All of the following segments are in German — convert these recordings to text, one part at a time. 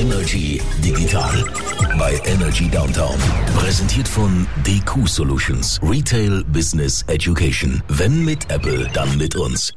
Energy Digital bei Energy Downtown. Präsentiert von DQ Solutions. Retail Business Education. Wenn mit Apple, dann mit uns.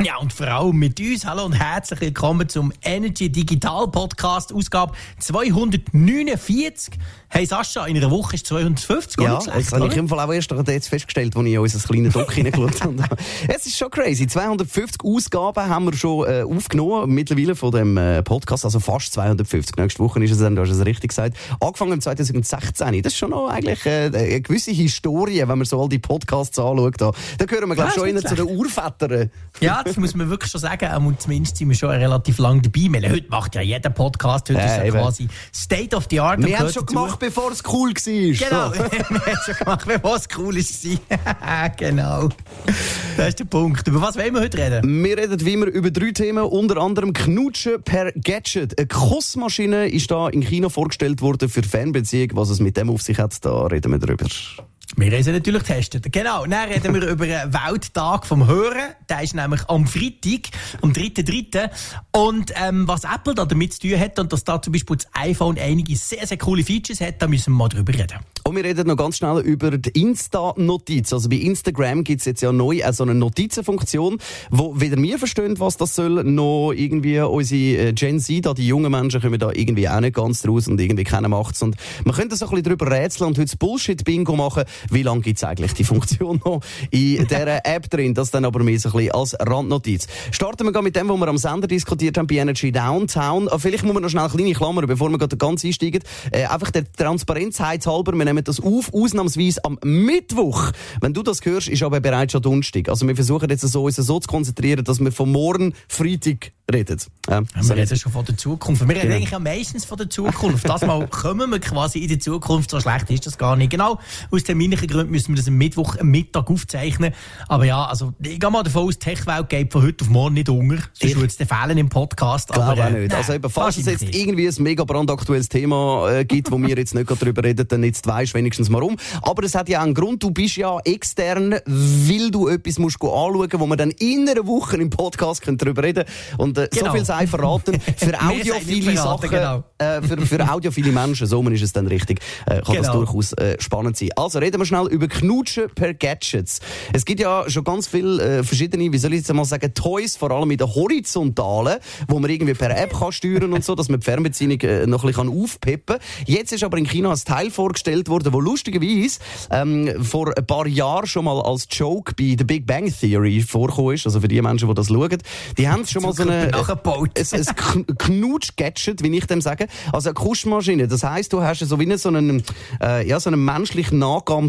Ja, und vor allem mit uns. Hallo und herzlich willkommen zum Energy Digital Podcast, Ausgabe 249. Hey Sascha, in einer Woche ist 250, Ja, schlecht, das habe ich im Fall auch erst jetzt festgestellt, als ich in unser kleines Doc hineingeschaut habe. Es ist schon crazy. 250 Ausgaben haben wir schon äh, aufgenommen, mittlerweile von dem äh, Podcast, also fast 250. Nächste Woche ist es dann, du hast es richtig gesagt. Angefangen im 2016. Das ist schon noch eigentlich äh, eine gewisse Historie, wenn man so all die Podcasts anschaut. Da, da gehören wir, glaube ich, Ja, schon zu den Urvätern. Ja, das muss man wirklich schon sagen. Und zumindest sind wir schon relativ lang dabei. Meine, heute macht ja jeder Podcast, heute Ja, ist ja eben. quasi State of the Art. Wir haben es schon dazu. gemacht, bevor es cool war. Genau, So. wir haben es schon gemacht, bevor es cool war. genau. Das ist der Punkt. Über was wollen wir heute reden? Wir reden wie immer über drei Themen, unter anderem Knutschen per Gadget. Eine Kussmaschine ist da in China vorgestellt worden für Fernbeziehung. Was es mit dem auf sich hat, da reden wir drüber. Wir haben sie natürlich getestet. Genau. Dann reden wir über den Welttag vom Hören. Der ist nämlich am Freitag, am 3.3. Und ähm, was Apple da damit zu tun hat und dass da zum Beispiel das iPhone einige sehr, sehr coole Features hat, da müssen wir mal drüber reden. Und wir reden noch ganz schnell über die Insta-Notiz. Also bei Instagram gibt es jetzt ja neu äh, so eine Notizenfunktion, wo weder wir verstehen, was das soll, noch irgendwie unsere äh, Gen Z, da die jungen Menschen kommen da irgendwie auch nicht ganz draus und irgendwie keiner macht's. Und man könnte so ein bisschen drüber rätseln und heute Bullshit-Bingo machen. Wie lange gibt's eigentlich die Funktion noch in dieser App drin? Das dann aber mehr so ein bisschen als Randnotiz. Starten wir mit dem, was wir am Sender diskutiert haben bei Energy Downtown. Ah, Vielleicht muss man noch schnell eine kleine Klammer, bevor wir gerade ganz einsteigen. Äh, einfach der Transparenzheit halber, wir nehmen das auf, ausnahmsweise am Mittwoch. Wenn du das hörst, ist aber bereits schon Donnerstag. Also wir versuchen jetzt so, uns so zu konzentrieren, dass wir von morgen Freitag reden. Ja, Wir reden schon von der Zukunft. Wir reden Genau. eigentlich ja meistens von der Zukunft. Das Mal kommen wir quasi in die Zukunft. So schlecht ist das gar nicht. Genau. Aus terminlichen Gründen müssen wir das am Mittwoch am Mittag aufzeichnen. Aber ja, also, ich gehe mal davon aus, die Tech-Welt geht von heute auf morgen nicht unter. Sonst würde es fehlen im Podcast. Glaube aber, auch äh, nicht. nein, also eben, falls es jetzt nicht. irgendwie ein mega brandaktuelles Thema äh, gibt, wo wir jetzt nicht gerade drüber reden, dann jetzt weisst wenigstens mal um. Aber es hat ja einen Grund. Du bist ja extern, weil du etwas musst anschauen, wo wir dann in einer Woche im Podcast können drüber reden Und äh, so Genau. viel sei verraten. Für audiophile Sachen, genau. äh, für, für audiophile Menschen, so ist es dann richtig, äh, kann das Genau. durchaus äh, spannend sein. Also reden wir schnell über Knutschen per Gadgets. Es gibt ja schon ganz viele äh, verschiedene, wie soll ich jetzt mal sagen, Toys, vor allem in der horizontalen, wo man irgendwie per App kann steuern und so, dass man die Fernbeziehung äh, noch ein bisschen aufpeppen kann. Jetzt ist aber in China ein Teil vorgestellt worden, wo lustigerweise ähm, vor ein paar Jahren schon mal als Joke bei The Big Bang Theory vorgekommen ist. Also für die Menschen, die das schauen, die haben schon mal so eine Nachgebaut. ein, ein Kn- Knutsch-Gadget, wie ich dem sage. Also eine Kuschmaschine. Das heisst, du hast so wie so einen, äh, ja, so einen menschlich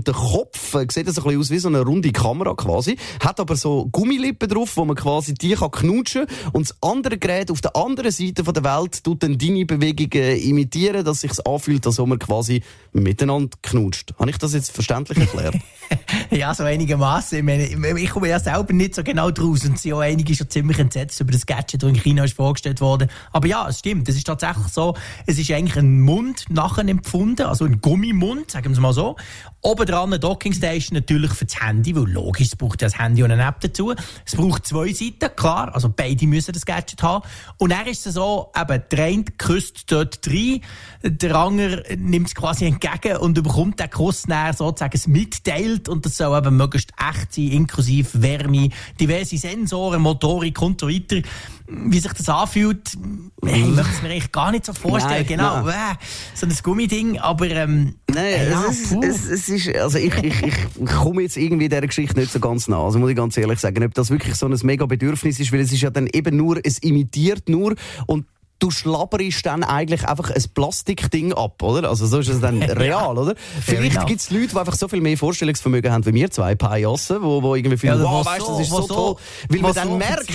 nachgeahmten Kopf. Äh, Sieht das ein bisschen aus wie so eine runde Kamera quasi. Hat aber so Gummilippen drauf, wo man quasi die kann knutschen und das andere Gerät auf der anderen Seite von der Welt tut dann deine Bewegungen imitieren, dass sich's anfühlt, als ob man quasi miteinander knutscht. Habe ich das jetzt verständlich erklärt? Ja, so einigermaßen. Ich, meine, ich- komme ja selber nicht so genau draus und sind auch einige schon ziemlich entsetzt über das Gadget, das in China ist vorgestellt wurde. Aber ja, es stimmt. Es ist tatsächlich so, es ist eigentlich ein Mund nachempfunden, also ein Gummimund, sagen wir es mal so. Oben dran eine Dockingstation natürlich für das Handy, weil logisch, es braucht ja das Handy und eine App dazu. Es braucht zwei Seiten, klar, also beide müssen das Gadget haben. Und dann ist es so, eben, der eine küsst dort rein, der andere nimmt es quasi entgegen und bekommt den Kuss näher sozusagen mitteilt und das soll eben möglichst echt sein, inklusive Wärme, diverse Sensoren, Motorik und so weiter. Wie sich das anfühlt, ich möchte es mir eigentlich gar nicht so vorstellen. Nein, genau, nein. äh, so ein Gummiding, aber ähm, Nein, ja, es, ist, es, es ist, also ich, ich, ich komme jetzt irgendwie dieser Geschichte nicht so ganz nah. Also muss ich ganz ehrlich sagen, ob das wirklich so ein mega Bedürfnis ist, weil es ist ja dann eben nur, es imitiert nur und du schlabberst dann eigentlich einfach ein Plastikding ab, oder? Also so ist es dann real, oder? Vielleicht gibt es Leute, die einfach so viel mehr Vorstellungsvermögen haben wie wir zwei Pajassen, wo, wo irgendwie finden, Ja, wow, wo weißt, so- das ist so, toll. Weil man dann so merkt,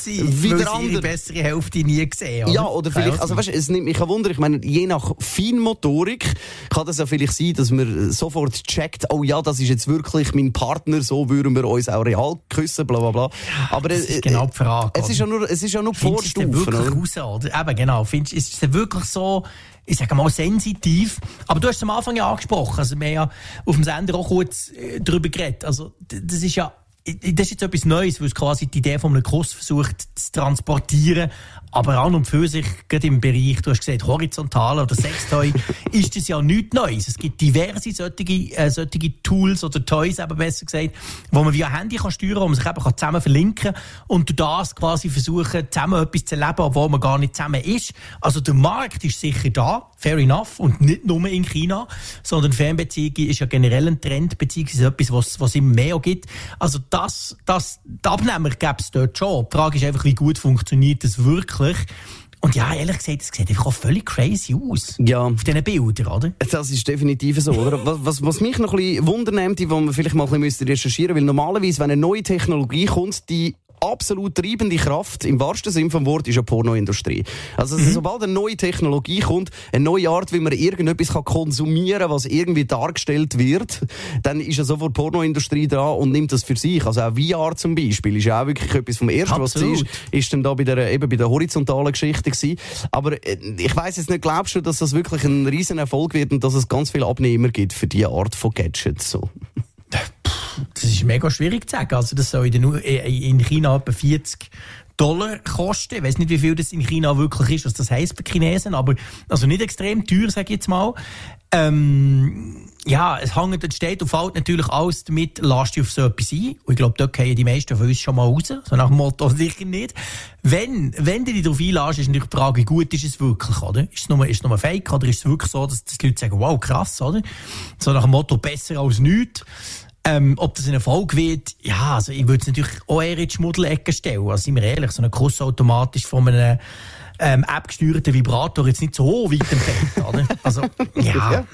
sind, wie der andere- bessere Hälfte nie gesehen ja, oder vielleicht, also sein. weißt, es nimmt mich ein Wunder, ich meine, je nach Feinmotorik kann das ja vielleicht sein, dass man sofort checkt, oh ja, das ist jetzt wirklich mein Partner, so würden wir uns auch real küssen, bla bla bla. Aber das äh, ist genau die Frage, Es ist ja nur, es ist ja nur Vorstufen, wirklich oder? raus, oder? Eben, genau. Findest, ist es wirklich so, ich sage mal, sensitiv? Aber du hast es am Anfang ja angesprochen. Also, wir haben ja auf dem Sender auch kurz äh, darüber geredet. Also, das ist ja das ist jetzt etwas Neues, weil es quasi die Idee von einem Kuss versucht zu transportieren. Aber an und für sich, gerade im Bereich, du hast gesagt, horizontal oder Sextoy, ist das ja nichts Neues. Es gibt diverse solche, äh, solche Tools oder Toys, eben besser gesagt, wo man via Handy kann steuern kann, wo man sich eben zusammen verlinken kann und durch das quasi versuchen, zusammen etwas zu erleben, obwohl man gar nicht zusammen ist. Also der Markt ist sicher da, fair enough, und nicht nur in China, sondern Fernbeziehungen ist ja generell ein Trend, beziehungsweise etwas, was, was immer mehr gibt. Also das, das, die Abnehmer gäbe es dort schon. Die Frage ist einfach, wie gut funktioniert das wirklich? Und ja, ehrlich gesagt, es sieht einfach auch völlig crazy aus. Ja. Auf diesen Bildern, oder? Das ist definitiv so, oder? Was, was, was mich noch ein bisschen wundernimmt, wo man vielleicht mal ein bisschen recherchieren müsste, weil normalerweise, wenn eine neue Technologie kommt, die absolut treibende Kraft, im wahrsten Sinne vom Wort, ist eine Pornoindustrie. Also, mhm. sobald eine neue Technologie kommt, eine neue Art, wie man irgendetwas kann konsumieren kann, was irgendwie dargestellt wird, dann ist ja sofort die Pornoindustrie da und nimmt das für sich. Also auch VR zum Beispiel ist ja auch wirklich etwas vom Ersten, absolut. was ist, ist dann da bei der, eben bei der horizontalen Geschichte gewesen. Aber äh, ich weiss jetzt nicht, glaubst du, dass das wirklich ein riesen Erfolg wird und dass es ganz viele Abnehmer gibt für diese Art von Gadgets? So? Das ist mega schwierig zu sagen. Also das soll in China etwa 40 Dollar kosten. Ich weiß nicht, wie viel das in China wirklich ist, was das heisst für Chinesen, aber also nicht extrem teuer, sage ich jetzt mal. Ähm, ja, es hängt und steht und fällt natürlich alles damit, lasst dich auf so etwas ein. Und ich glaube, dort gehen die meisten von uns schon mal raus. So nach dem Motto, sicher nicht. Wenn, wenn du dich darauf einlässt, ist natürlich die Frage, gut ist es wirklich, oder? Ist es nur, ist es nur Fake, oder ist es wirklich so, dass die Leute sagen, wow, krass, oder? So nach dem Motto, besser als nichts. Ähm, ob das ein Erfolg wird, ja, also ich würde es natürlich auch eher in die Schmuddelecke stellen. Also, sind wir ehrlich, so ein Kuss automatisch von einem ähm, App-gesteuerten Vibrator jetzt nicht so weit entfernt, oder? Also, ja. ja.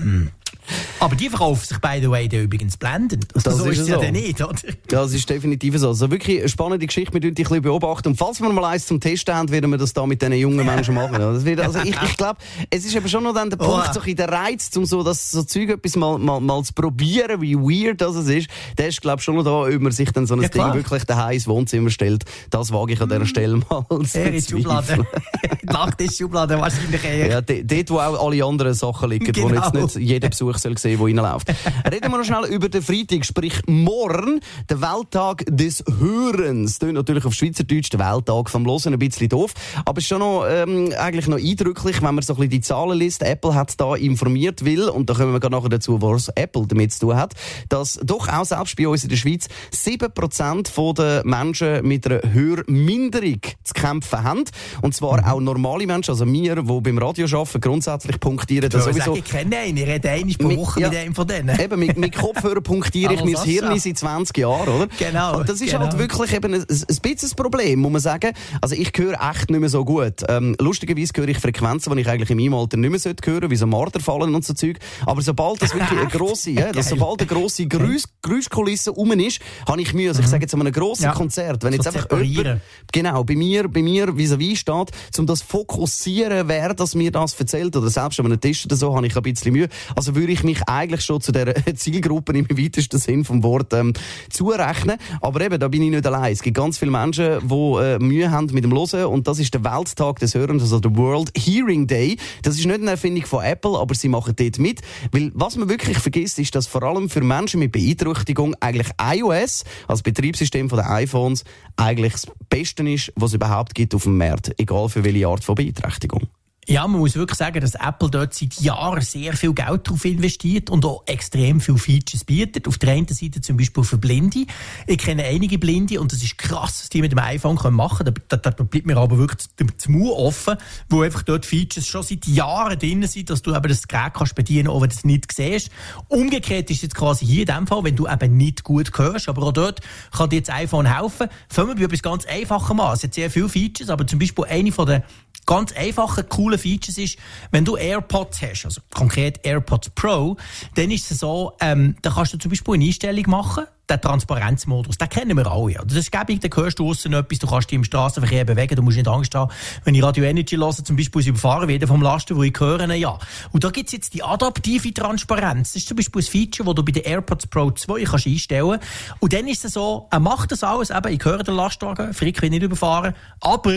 Aber die verkaufen sich, by the way, übrigens blendend. Das so ist es ja so. nicht, oder? Das ist definitiv so. Also wirklich eine spannende Geschichte, wir die ein bisschen beobachten. Und falls wir mal eins zum Testen haben, werden wir das da mit diesen jungen Menschen machen. Das wird, also ich, ich glaube, es ist eben schon noch dann der Punkt, oh. so der Reiz, um so das so Zeug etwas mal, mal, mal zu probieren, wie weird das ist. Der ist, glaube ich, schon noch da, ob man sich dann so ein ja, Ding wirklich daheim ins Wohnzimmer stellt. Das wage ich an dieser Stelle mal zu Eher in die Schublade. Nachttischschublade wahrscheinlich eher. Ja, dort, wo auch alle anderen Sachen liegen, genau. wo jetzt nicht jeder Besuch soll sehen, der reinläuft. Reden wir noch schnell über den Freitag, sprich morgen, der Welttag des Hörens. Das natürlich auf Schweizerdeutsch der Welttag vom Losen ein bisschen doof, aber es ist schon noch, ähm, eigentlich noch eindrücklich, wenn man so ein bisschen die Zahlen liest. Apple hat da informiert will, und da kommen wir nachher dazu, was Apple damit zu tun hat, dass doch auch selbst bei uns in der Schweiz 7% der Menschen mit einer Hörminderung zu kämpfen haben. Und zwar mhm. auch normale Menschen, also wir, die beim Radio arbeiten, grundsätzlich punktieren das sowieso. Sagen, ich kenne einen, ich rede einmal pro Woche ja, mit einem von denen. Eben, mit, mit Kopfhörer punktiere ich mein Hirn seit 20 Jahren, oder? Genau. Und das ist genau. halt wirklich eben ein, ein bisschen ein Problem, muss man sagen. Also ich höre echt nicht mehr so gut. Ähm, lustigerweise höre ich Frequenzen, die ich eigentlich in meinem Alter nicht mehr hören sollte, wie so Marderfallen und so Zeug. Aber sobald das wirklich eine grosse, ja, dass sobald eine grosse Geräusch, Geräuschkulisse rum ist, habe ich Mühe. Also ich mhm. sage jetzt an einem grossen ja. Konzert, wenn so jetzt einfach jemand, genau, bei mir, bei mir vis-à-vis steht, um das fokussieren, wer das mir das erzählt, oder selbst an einem Tisch oder so, habe ich ein bisschen Mühe. Also würde ich mich eigentlich schon zu der Zielgruppe im weitesten Sinn vom Wort ähm, zurechnen. Aber eben, da bin ich nicht allein. Es gibt ganz viele Menschen, die äh, Mühe haben mit dem Hören und das ist der Welttag des Hörens, also der World Hearing Day. Das ist nicht eine Erfindung von Apple, aber sie machen dort mit. Weil was man wirklich vergisst, ist, dass vor allem für Menschen mit Beeinträchtigung eigentlich iOS als Betriebssystem von den iPhones eigentlich das Beste ist, was es überhaupt gibt auf dem Markt, egal für welche Art von Beeinträchtigung. Ja, man muss wirklich sagen, dass Apple dort seit Jahren sehr viel Geld darauf investiert und auch extrem viele Features bietet. Auf der einen Seite zum Beispiel für Blinde. Ich kenne einige Blinde und das ist krass, was die mit dem iPhone machen können. Da, da, da bleibt mir aber wirklich das Mund offen, wo einfach dort Features schon seit Jahren drin sind, dass du eben das Gerät kannst bedienen, auch wenn du es nicht siehst. Umgekehrt ist es jetzt quasi hier in dem Fall, wenn du eben nicht gut hörst, aber auch dort kann dir das iPhone helfen. Fangen wir bei etwas ganz Einfachem an. Es hat sehr viele Features, aber zum Beispiel eine von den ganz einfachen, coolen Features ist, wenn du AirPods hast, also konkret AirPods Pro, dann ist es so, ähm, da kannst du zum Beispiel eine Einstellung machen, der Transparenzmodus, den kennen wir alle. Das ist gäbig, da hörst du aussen etwas, du kannst dich im Straßenverkehr bewegen, du musst nicht Angst haben, wenn ich Radio Energy höre, zum Beispiel sie überfahren wieder vom Lasten, wo ich höre, ja. Und da gibt's jetzt die adaptive Transparenz. Das ist zum Beispiel ein Feature, das du bei den AirPods Pro 2 kannst einstellen Und dann ist es so, er macht das alles, eben, ich höre den Lastwagen, Frick will nicht überfahren, aber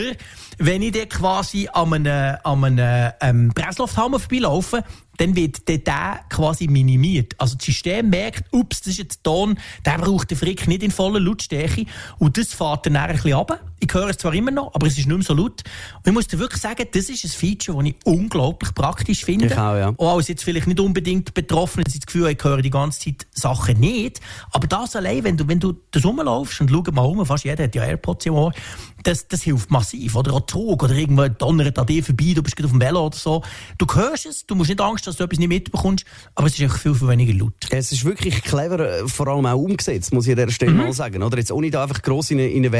wenn ich dann quasi an einem, an einem ähm, Presslufthammer vorbeilaufe, dann wird der quasi minimiert. Also das System merkt, ups, das ist jetzt Ton, der braucht den Frick nicht in voller Lautstärke und das fährt dann ein bisschen runter. Ich höre es zwar immer noch, aber es ist nicht mehr so laut. Und ich muss dir wirklich sagen, das ist ein Feature, das ich unglaublich praktisch finde. Ich auch, ja. Auch als jetzt vielleicht nicht unbedingt betroffen, dass ich das Gefühl ich höre die ganze Zeit Sachen nicht. Aber das allein, wenn du, wenn du das rumlaufst und schau mal um, fast jeder hat ja AirPods im Ohr, das, das hilft massiv. Oder auch Trug oder irgendwo donnert an dir vorbei, du bist gerade auf dem Velo oder so. Du hörst es, du musst nicht Angst, dass du etwas nicht mitbekommst, aber es ist einfach viel, viel weniger laut. Es ist wirklich clever, äh, vor allem auch umgesetzt, muss ich an dieser Stelle mhm. mal sagen. Oder jetzt ohne da einfach gross in eine,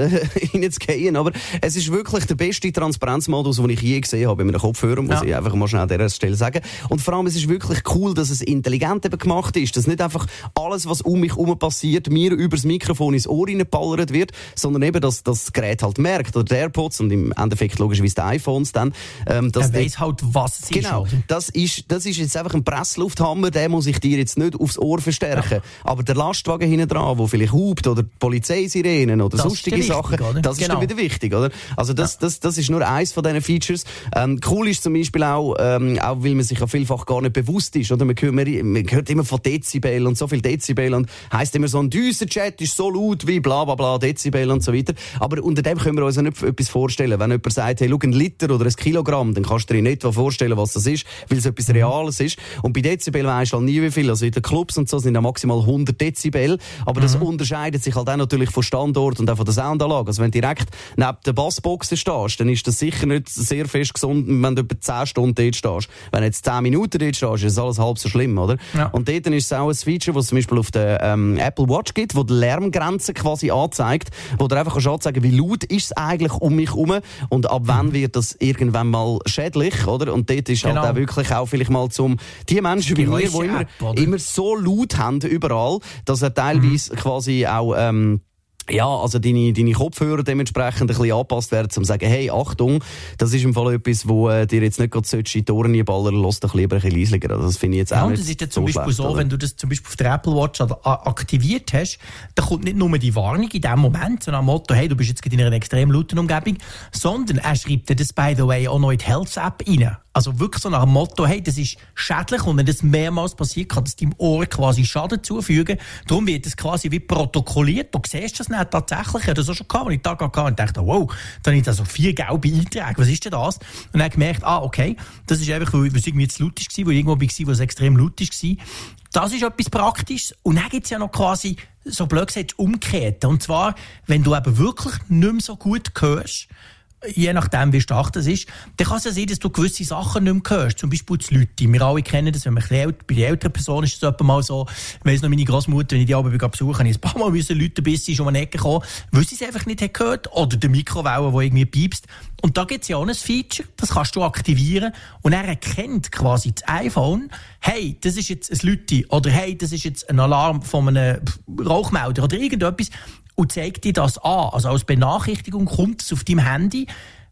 in eine Werbedings reinzugehen, aber es ist wirklich der beste Transparenzmodus, den ich je gesehen habe bei einem Kopfhörer, muss ja. ich einfach mal schnell an dieser Stelle sagen. Und vor allem, es ist wirklich cool, dass es intelligent eben gemacht ist, dass nicht einfach alles, was um mich herum passiert, mir übers Mikrofon ins Ohr reinballert wird, sondern eben, dass das Gerät halt merkt, oder der AirPods und im Endeffekt logischerweise die iPhones dann. Ähm, dass er weiss halt, was es genau, ist. Genau, das ist, das ist jetzt einfach ein Presslufthammer, der muss ich dir jetzt nicht aufs Ohr verstärken. Ja. Aber der Lastwagen hinten dran, der vielleicht hupt, oder Polizeisirenen oder das sonstige Sachen, wichtig, das genau. ist dann wieder wichtig, oder? Also das, ja. das, das ist nur eins von diesen Features. Ähm, cool ist zum Beispiel auch, ähm, auch weil man sich ja vielfach gar nicht bewusst ist, oder? Man hört, man hört immer von Dezibel und so viel Dezibel und heisst immer so, ein Düsenchat ist so laut wie bla bla bla Dezibel und so weiter. Aber unter dem können wir uns ja nicht etwas vorstellen. Wenn jemand sagt, hey, schau, ein Liter oder ein Kilogramm, dann kannst du dir nicht vorstellen, was das ist, weil es etwas Reales ist. Und bei Dezibel weisst du halt nie, wie viel. Also in den Clubs und so sind ja maximal 100 Dezibel. Aber mhm. das unterscheidet sich halt auch natürlich von Standort und auch von der Soundanlage. Also wenn du direkt neben der Bassbox stehst, dann ist das sicher nicht sehr fest gesund, wenn du etwa 10 Stunden dort stehst. Wenn du jetzt 10 Minuten dort stehst, ist alles halb so schlimm, oder? Ja. Und dort ist es auch ein Feature, was es zum Beispiel auf der ähm, Apple Watch gibt, wo die Lärmgrenze quasi anzeigt, wo du einfach anzeigen wie laut ist es eigentlich um mich herum und ab wann mhm. wird das irgendwann mal schädlich, oder? Und dort ist halt genau. halt auch wirklich auch vielleicht mal zum, die Menschen wie mir, die immer, immer so laut haben überall, dass er teilweise mhm. quasi auch, ähm, ja, also deine, deine Kopfhörer dementsprechend ein bisschen angepasst werden, um zu sagen, hey, Achtung, das ist im Fall etwas, wo äh, dir jetzt nicht gerade in die Toren ballern, lass doch lieber ein bisschen leisliger. Also das finde ich jetzt ja, auch nicht das ist ja zum Beispiel so, oder? wenn du das zum Beispiel auf der Apple Watch aktiviert hast, dann kommt nicht nur die Warnung in dem Moment, sondern am Motto, hey, du bist jetzt in einer extrem lauten Umgebung, sondern er schreibt dir das, by the way, auch noch in die Health-App rein. Also wirklich so nach dem Motto, hey, das ist schädlich und wenn das mehrmals passiert, kann das deinem Ohr quasi Schaden zufügen. Darum wird das quasi wie protokolliert. Du siehst das nicht tatsächlich. Ich hatte das auch schon gehabt, als ich da gehabt und dachte, wow, dann habe ich da so vier gelbe Einträge. Was ist denn das? Und dann gemerkt, ah, okay, das ist einfach, weil es irgendwie zu laut war, weil ich irgendwo war, wo es extrem laut war. Das ist etwas Praktisches. Und dann gibt es ja noch quasi, so blöd gesagt, umgekehrt. Und zwar, wenn du eben wirklich nicht mehr so gut hörst, je nachdem, wie stark das ist, dann kann es ja sein, dass du gewisse Sachen nicht mehr hörst. Zum Beispiel das Leute. Wir alle kennen das, wenn man bei den älteren Personen ist es mal so, ich weiss noch, meine Großmutter, wenn ich die Abend besuche, habe ich ein paar Mal müssen Leute bis sie schon um eine Ecke kommen, weil sie es einfach nicht hat gehört. Oder der Mikrowelle, der irgendwie piepst. Und da gibt es ja auch ein Feature, das kannst du aktivieren. Und er erkennt quasi das iPhone, hey, das ist jetzt ein Leute. Oder hey, das ist jetzt ein Alarm von einem Rauchmelder oder irgendetwas und zeigt dir das an. Also als Benachrichtigung kommt es auf deinem Handy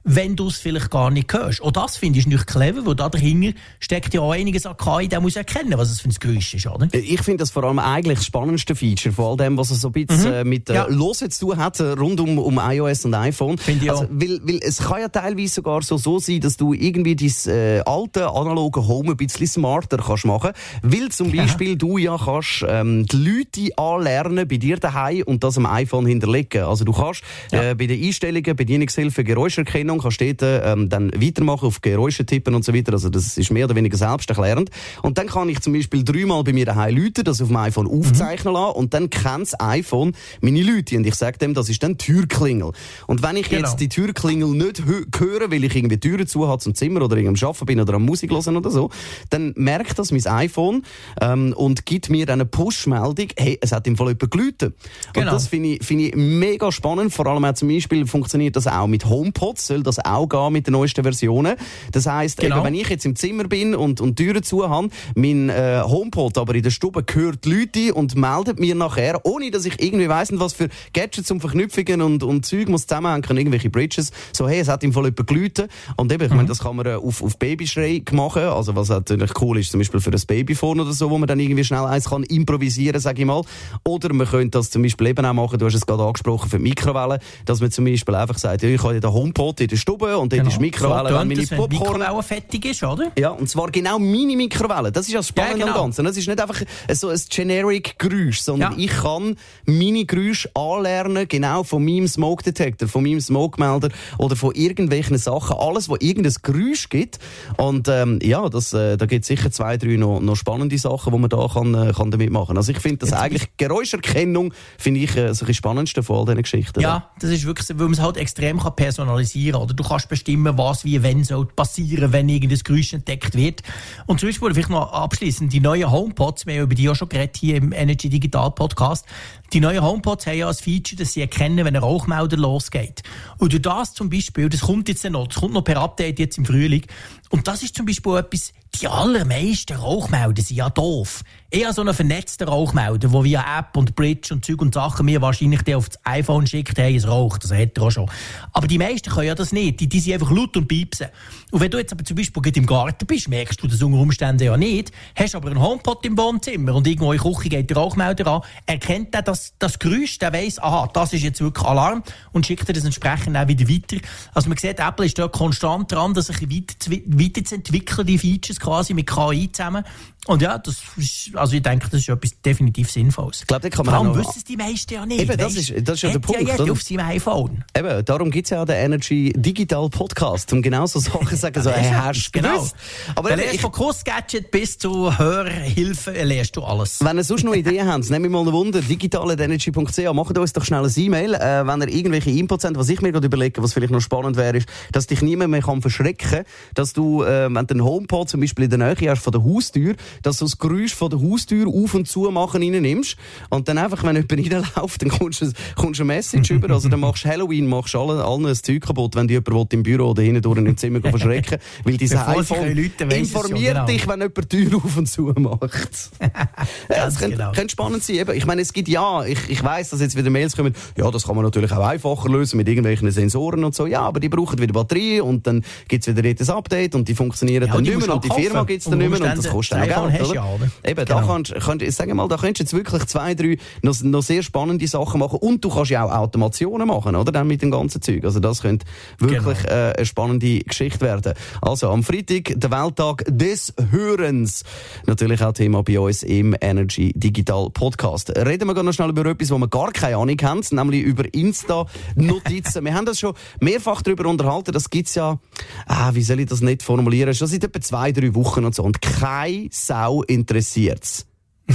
wenn du es vielleicht gar nicht hörst. Und das finde ich nicht clever, weil da dahinter steckt ja auch einiges an KI, der muss erkennen, was es für ein Geräusch ist, oder? Ich finde das vor allem eigentlich das spannendste Feature, vor all dem, was es so ein bisschen mhm. Äh, mit äh, ja. Losen zu tun hat, äh, rund um, um iOS und iPhone. Finde ich also, auch. Weil, weil es kann ja teilweise sogar so, so sein, dass du irgendwie dein äh, alte analoge Home ein bisschen smarter kannst machen, weil zum Beispiel ja. du ja kannst ähm, die Leute anlernen bei dir daheim und das am iPhone hinterlegen. Also du kannst ja. äh, bei den Einstellungen, Bedienungshilfe, Geräuscherkennung Erkennung, kannst dort ähm, dann weitermachen, auf Geräusche tippen und so weiter. Also das ist mehr oder weniger selbsterklärend. Und dann kann ich zum Beispiel dreimal bei mir daheim Leute, das auf dem iPhone aufzeichnen mhm. lassen und dann kennt das iPhone meine Leute und ich sage dem, das ist dann Türklingel. Und wenn ich genau. jetzt die Türklingel nicht höre, weil ich irgendwie Türen zu habe zum Zimmer oder am Arbeiten bin oder am Musik hören oder so, dann merkt das mein iPhone ähm, und gibt mir dann eine Push-Meldung, hey, es hat im Fall jemand geläutet. Genau. Und das finde ich, find ich mega spannend. Vor allem auch zum Beispiel funktioniert das auch mit HomePods, soll das auch gehen mit den neuesten Versionen. Das heisst, genau. eben, wenn ich jetzt im Zimmer bin und, und Türen zu habe, mein äh, HomePod aber in der Stube hört Leute und meldet mir nachher, ohne dass ich irgendwie weiss, was für Gadgets und Verknüpfungen und, und Zeug muss zusammenhängen, irgendwelche Bridges, so hey, es hat im Fall jemand geläutet. Und eben, ich meine, mhm. das kann man äh, auf, auf Babyschrei machen, also was natürlich cool ist, zum Beispiel für ein Babyphone oder so, wo man dann irgendwie schnell eins kann improvisieren, sage ich mal. Oder man könnte das zum Beispiel eben auch machen, du hast es gerade angesprochen, für die Mikrowelle, dass man zum Beispiel einfach sagt, ja, ich habe den HomePod, der Stube und dort Genau. ist Mikrowelle, so wenn meine wenn die Popcorn... Mikrowelle fertig ist, oder? Ja, und zwar genau meine Mikrowelle. Das ist das Spannende Ja, genau. am Ganzen. Es ist nicht einfach so ein generic Geräusch, sondern Ja. ich kann meine Geräusche anlernen, genau von meinem Smoke Detector, von meinem Smoke Melder oder von irgendwelchen Sachen. Alles, wo irgendein Geräusch gibt. Und ähm, ja, das, äh, da gibt es sicher zwei, drei noch, noch spannende Sachen, die man da kann, äh, kann damit machen Also ich finde das Jetzt eigentlich, Geräuscherkennung, finde ich äh, so ein spannendste von all diesen Geschichten. Ja, das ist wirklich, weil man es halt extrem kann personalisieren Oder du kannst bestimmen, was, wie, wenn soll passieren, wenn irgendein Geräusch entdeckt wird. Und zum Beispiel, vielleicht noch abschließend, die neuen HomePods, wir haben über die auch schon geredet hier im Energy Digital Podcast. Die neuen HomePods haben ja als Feature, dass sie erkennen, wenn ein Rauchmelder losgeht. Und durch das zum Beispiel, das kommt jetzt noch, das kommt noch per Update jetzt im Frühling. Und das ist zum Beispiel etwas, die allermeisten Rauchmelder sind ja doof. Eher so ein vernetzter Rauchmelder, wo via App und Bridge und Zeug und Sachen mir wahrscheinlich der auf das iPhone schickt, hey, es raucht. Das hat er auch schon. Aber die meisten können ja das nicht. Die, die sind einfach laut und piepsen. Und wenn du jetzt aber zum Beispiel im Garten bist, merkst du das unter Umständen ja nicht, hast aber einen HomePod im Wohnzimmer und irgendwo in der Küche geht der Rauchmelder an, erkennt er das, das Geräusch, der weiss, aha, das ist jetzt wirklich Alarm und schickt dir das entsprechend auch wieder weiter. Also man sieht, Apple ist da konstant dran, dass sich weiter, weiterzuentwickeln, die Features quasi mit KI zusammen. Und ja, das ist, also ich denke, das ist etwas definitiv Sinnvolles. Ich glaube, da kann man Vor allem wissen es die meisten ja nicht. Eben, das weisst? ist- das ist ja der Punkt, Ja jeder auf seinem iPhone. Eben, darum gibt's ja auch den Energy Digital Podcast, um genau so Sachen zu sagen, so, hey, hast du Genau. Aber eben, ich, von Kussgadget bis zu Hörhilfe lernst du alles. wenn ihr sonst noch Ideen habt, nehmt mich mal ein Wunder, digitalenergy.ch, macht uns doch schnell ein E-Mail, äh, wenn ihr irgendwelche Inputs habt, was ich mir gerade überlege, was vielleicht noch spannend wäre, ist, dass dich niemand mehr kann verschrecken dass du, äh, wenn du einen HomePod zum Beispiel in der Nähe hast von der Haustür, dass du das Geräusch von der Haustür auf und zu machen reinnimmst und dann einfach, wenn jemand reinläuft, dann kommst du, kommst du eine Message über, also dann machst du Halloween, machst du allen, ein Zeug kaputt, wenn die jemand im Büro oder hinten durch im Zimmer verschrecken weil sie iPhone es schon, informiert genau. dich, wenn jemand die Tür auf und zu macht. das könnte, genau. könnte spannend sein. Eben, ich meine, es gibt ja, ich, ich weiss, dass jetzt wieder Mails kommen, ja, das kann man natürlich auch einfacher lösen mit irgendwelchen Sensoren und so. Ja, aber die brauchen wieder Batterie und dann gibt's wieder dort ein Update und die funktionieren Ja, dann nicht mehr und die Firma kaufen. gibt's dann nicht mehr und das kostet auch iPhone Geld. hast du ja, oder? Eben, da Genau. kannst, kannst, ich sage mal, da könntest du jetzt wirklich zwei, drei noch, noch sehr spannende Sachen machen und du kannst ja auch Automationen machen, oder? Dann mit dem ganzen Zeug. Also das könnte wirklich Genau. äh, eine spannende Geschichte werden. Also am Freitag, der Welttag des Hörens. Natürlich auch Thema bei uns im Energy Digital Podcast. Reden wir noch schnell über etwas, wo wir gar keine Ahnung haben, nämlich über Insta-Notizen. wir haben das schon mehrfach darüber unterhalten. Das gibt's ja, ah, wie soll ich das nicht formulieren? Schon seit etwa zwei, drei Wochen und so. Und keine Sau interessiert's.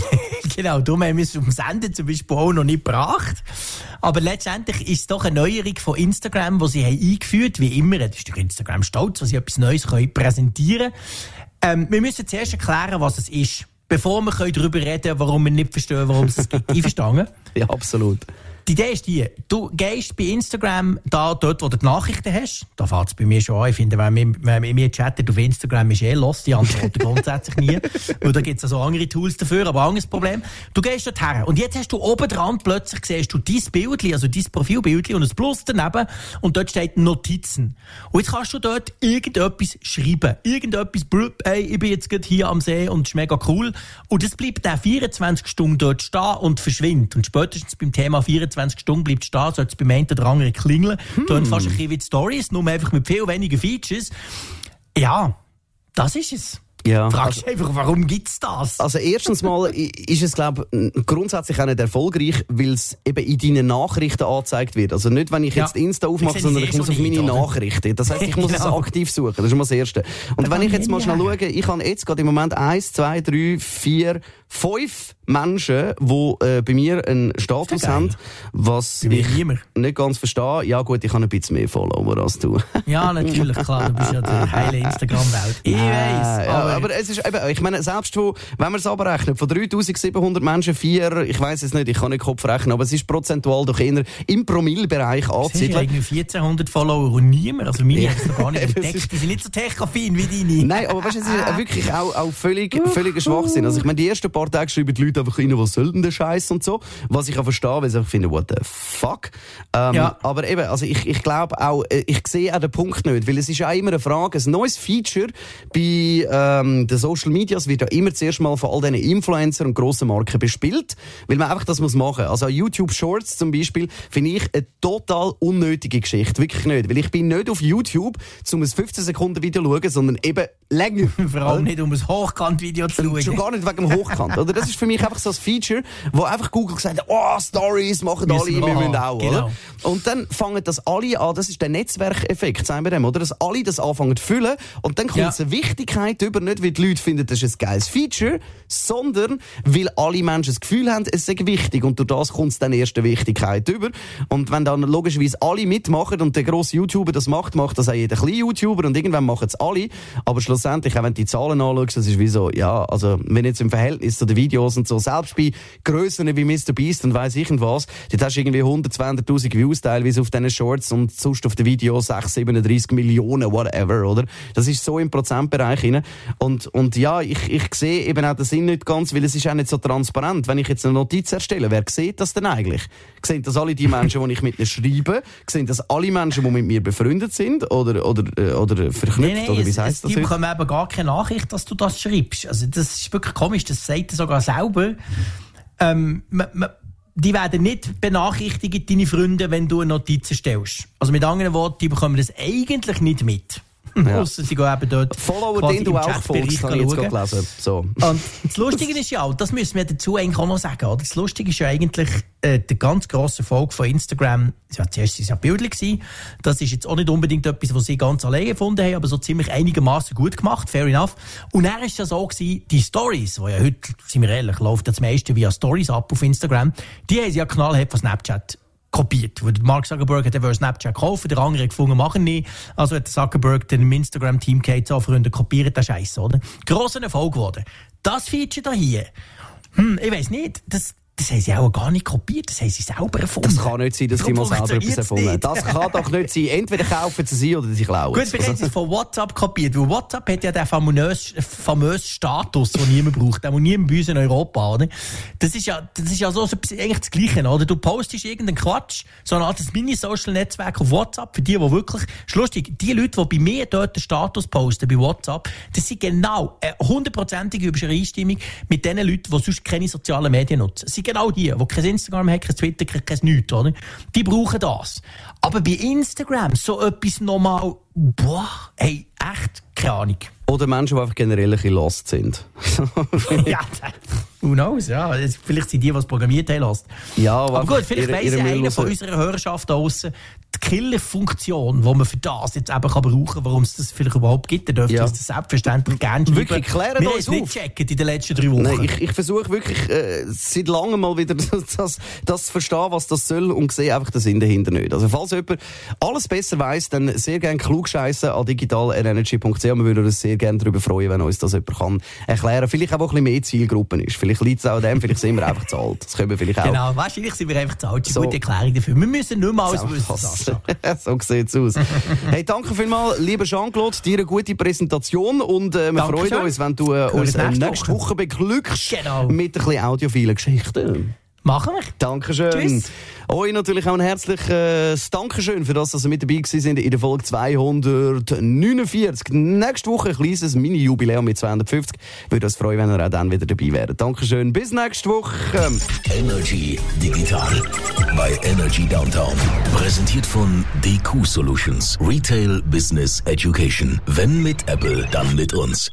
Genau, darum haben wir es am Senden zum Beispiel auch noch nicht gebracht. Aber letztendlich ist es doch eine Neuerung von Instagram, die sie haben eingeführt wie immer. Das ist durch Instagram stolz, dass sie etwas Neues können präsentieren können. Ähm, wir müssen zuerst erklären, was es ist, bevor wir können darüber reden können, warum wir nicht verstehen, warum es es gibt. Einverstanden? Ja, absolut. Die Idee ist die, du gehst bei Instagram da, dort, wo du die Nachrichten hast. Da fällt es bei mir schon an. Ich finde, wenn wir, wenn wir mir chattet auf Instagram, ist eh los. Die antworten grundsätzlich nie. Weil da gibt es also andere Tools dafür, aber anderes Problem. Du gehst dort her. Und jetzt hast du oben dran plötzlich siehst du dein Bildchen, also dein Profilbildchen und ein Plus daneben. Und dort steht Notizen. Und jetzt kannst du dort irgendetwas schreiben. Irgendetwas, hey, ich bin jetzt gerade hier am See und es ist mega cool. Und es bleibt dann 24 Stunden dort stehen und verschwindet. Und spätestens beim Thema 24 Stunden bleibt stehen, sollte es beim einen oder anderen klingeln. Hm. Dann fast ein bisschen wie die Stories, nur einfach mit viel weniger Features. Ja, das ist es. Ja, Fragst also, einfach, warum gibt's das? Also erstens mal ist es glaube grundsätzlich auch nicht erfolgreich, weil es eben in deinen Nachrichten angezeigt wird. Also nicht, wenn ich Ja. jetzt Insta aufmache, Ich sondern es ich eh muss schon auf meine oder? Nachrichten. Das heißt, ich muss es Genau. aktiv suchen. Das ist mal das Erste. Und wenn ich jetzt mal ich schnell schaue, ich habe jetzt gerade im Moment eins, zwei, drei, vier, fünf Menschen, die äh, bei mir einen Status haben, was ich niemand. nicht ganz verstehe. Ja gut, ich habe ein bisschen mehr Follower als du. Ja, natürlich, klar, du bist ja die heile Instagram-Welt. Ich weiss, aber, aber es ist eben, ich meine, selbst wo, wenn man es abrechnet, von 3700 Menschen, vier, ich weiß es nicht, ich kann nicht Kopf rechnen, aber es ist prozentual doch eher im Promillbereich ja anzusiedeln. irgendwie 1400 Follower und niemand, also meine haben es noch gar nicht entdeckt, die sind nicht so techaffin wie deine. Nein, aber weißt du, es ist wirklich auch, auch völlig, völliger Schwachsinn. Also ich meine, die ersten paar Tage schreiben die Leute einfach rein, was soll denn der Scheiß und so. Was ich auch verstehe, weil sie einfach finden, what the fuck. Ähm, Ja. Aber eben, also ich, ich glaube auch, äh, ich sehe auch den Punkt nicht, weil es ist ja auch immer eine Frage, ein neues Feature bei ähm, den Social Medias wird ja immer zuerst mal von all diesen Influencern und grossen Marken bespielt, weil man einfach das muss machen. Also YouTube Shorts zum Beispiel finde ich eine total unnötige Geschichte, wirklich nicht, weil ich bin nicht auf YouTube, um ein 15 Sekunden Video zu schauen, sondern eben länger. Vor allem nicht um ein Hochkant-Video zu schauen. Schon gar nicht wegen dem Hochkant. oder? Das ist für mich einfach so ein Feature, wo einfach Google gesagt hat, oh, Stories machen alle, wir, wir müssen auch. Genau. Oder? Und dann fangen das alle an, das ist der Netzwerkeffekt, sagen wir dem, oder? Dass alle das anfangen zu füllen und dann kommt ja. eine Wichtigkeit über, nicht weil die Leute finden, das ist ein geiles Feature, sondern weil alle Menschen das Gefühl haben, es sei wichtig und durch das kommt es dann erst eine Wichtigkeit über. Und wenn dann logischerweise alle mitmachen und der grosse YouTuber das macht, macht das auch jeder kleine YouTuber und irgendwann machen es alle. Aber schlussendlich, auch wenn du die Zahlen anschaust, das ist wie so, ja, also wenn jetzt im Verhältnis zu den Videos und so, selbst bei Grössen wie Mr. Beast und weiss ich und was, dort hast du irgendwie 100, 200'000 Views teilweise auf diesen Shorts und sonst auf den Videos 6, 37 Millionen, whatever, oder? Das ist so im Prozentbereich rein. Und, und ja, ich, ich sehe eben auch den Sinn nicht ganz, weil es ist auch nicht so transparent. Wenn ich jetzt eine Notiz erstelle, wer sieht das denn eigentlich? Sehen das alle die Menschen, die ich mit ihnen schreibe? Sehen das alle Menschen, die mit mir befreundet sind? Oder, oder, äh, oder verknüpft? Nee, nee, oder wie heißt das? Die bekommen eben gar keine Nachricht, dass du das schreibst. Also, das ist wirklich komisch. Das sagt er sogar selber. Ähm, die werden nicht benachrichtigt, deine Freunde, wenn du eine Notiz stellst. Also mit anderen Worten, die bekommen das eigentlich nicht mit. Ja. Ausser sie gehen eben dort. Follower, den du auch folgst, habe ich jetzt gelesen. So. Und das Lustige ist ja auch, das müssen wir dazu eigentlich auch noch sagen, oder? Das Lustige ist ja eigentlich, äh, der ganz grosse Erfolg von Instagram, ja, zuerst war es ja gewesen. Das ist jetzt auch nicht unbedingt etwas, was sie ganz alleine gefunden haben, aber so ziemlich einigermaßen gut gemacht, fair enough. Und dann ist ja so gewesen, die Stories, die ja heute, sind wir ehrlich, läuft das meiste via Stories ab auf Instagram, die haben sie ja knallhart von Snapchat kopiert. Mark Zuckerberg hat er Snapchat kaufen, der andere gefunden, machen nicht. Also hat Zuckerberg den Instagram-Team gesagt, so Freunde, kopiert den Scheiß, oder? Grosser Erfolg geworden. Das Feature da hier, hm, ich weiß nicht, das, das haben sie auch gar nicht kopiert, das haben sie selber erfunden. Das kann nicht sein, dass sie mal selber etwas erfunden haben. Das kann doch nicht sein. Entweder kaufen sie sie oder sie klauen Gut, wir haben sie von WhatsApp kopiert, weil WhatsApp hat ja den famösen, famösen Status, den niemand braucht, den niemand bei uns in Europa, oder? Das ist ja, das ist ja so eigentlich das Gleiche, oder? Du postest irgendeinen Quatsch, so ein altes Mini-Social-Netzwerk auf WhatsApp, für die, die wirklich, lustig, die Leute, die bei mir dort den Status posten, bei WhatsApp, das sind genau eine hundertprozentige Übereinstimmung mit den Leuten, die sonst keine sozialen Medien nutzen. Sie sind genau die, die kein Instagram haben, kein Twitter, kein, kein nichts, oder? Die brauchen das. Aber bei Instagram so etwas nochmal, boah, hey, echt, keine Ahnung. Oder Menschen, die einfach generell ein bisschen lost sind. ja, who knows, ja. Vielleicht sind die, die es programmiert haben, lost. Ja, aber, aber gut, vielleicht weiss ja einer von unserer Hörerschaft da draussen, die Killer-Funktion, die man für das jetzt eben kann brauchen kann, warum es das vielleicht überhaupt gibt, dann dürft ihr ja. uns das selbstverständlich gerne schreiben. Wirklich, klären wir uns nicht checken in den letzten drei Wochen. Nein, ich, ich versuche wirklich äh, seit langem mal wieder das, das zu verstehen, was das soll und sehe einfach den Sinn dahinter nicht. Also falls jemand alles besser weiss, dann sehr gerne klugscheissen an digitalenergy.ch. Wir würden uns sehr gerne darüber freuen, wenn uns das jemand kann erklären. Vielleicht auch ein bisschen mehr Zielgruppen ist. Vielleicht liegt es auch dem, vielleicht sind wir einfach zu alt. Das können wir vielleicht auch. Genau, wahrscheinlich sind wir einfach zu alt. Das ist eine so. gute Erklärung dafür. Wir müssen nicht mal alles wissen, so sieht's aus. hey, danke vielmals, lieber Jean-Claude, dir eine gute Präsentation und äh, wir freuen uns, wenn du äh, uns äh, nächste Woche, Woche beglückst genau. mit ein bisschen audiophilen Geschichten. Machen wir. Dankeschön. Tschüss. Euch natürlich auch ein herzliches Dankeschön für das, dass ihr mit dabei sind in der Folge 249. Nächste Woche ein kleines Mini-Jubiläum mit 250. Würde uns freuen, wenn ihr auch dann wieder dabei wärt. Dankeschön. Bis nächste Woche. Energy Digital bei Energy Downtown. Präsentiert von DQ Solutions. Retail Business Education. Wenn mit Apple, dann mit uns.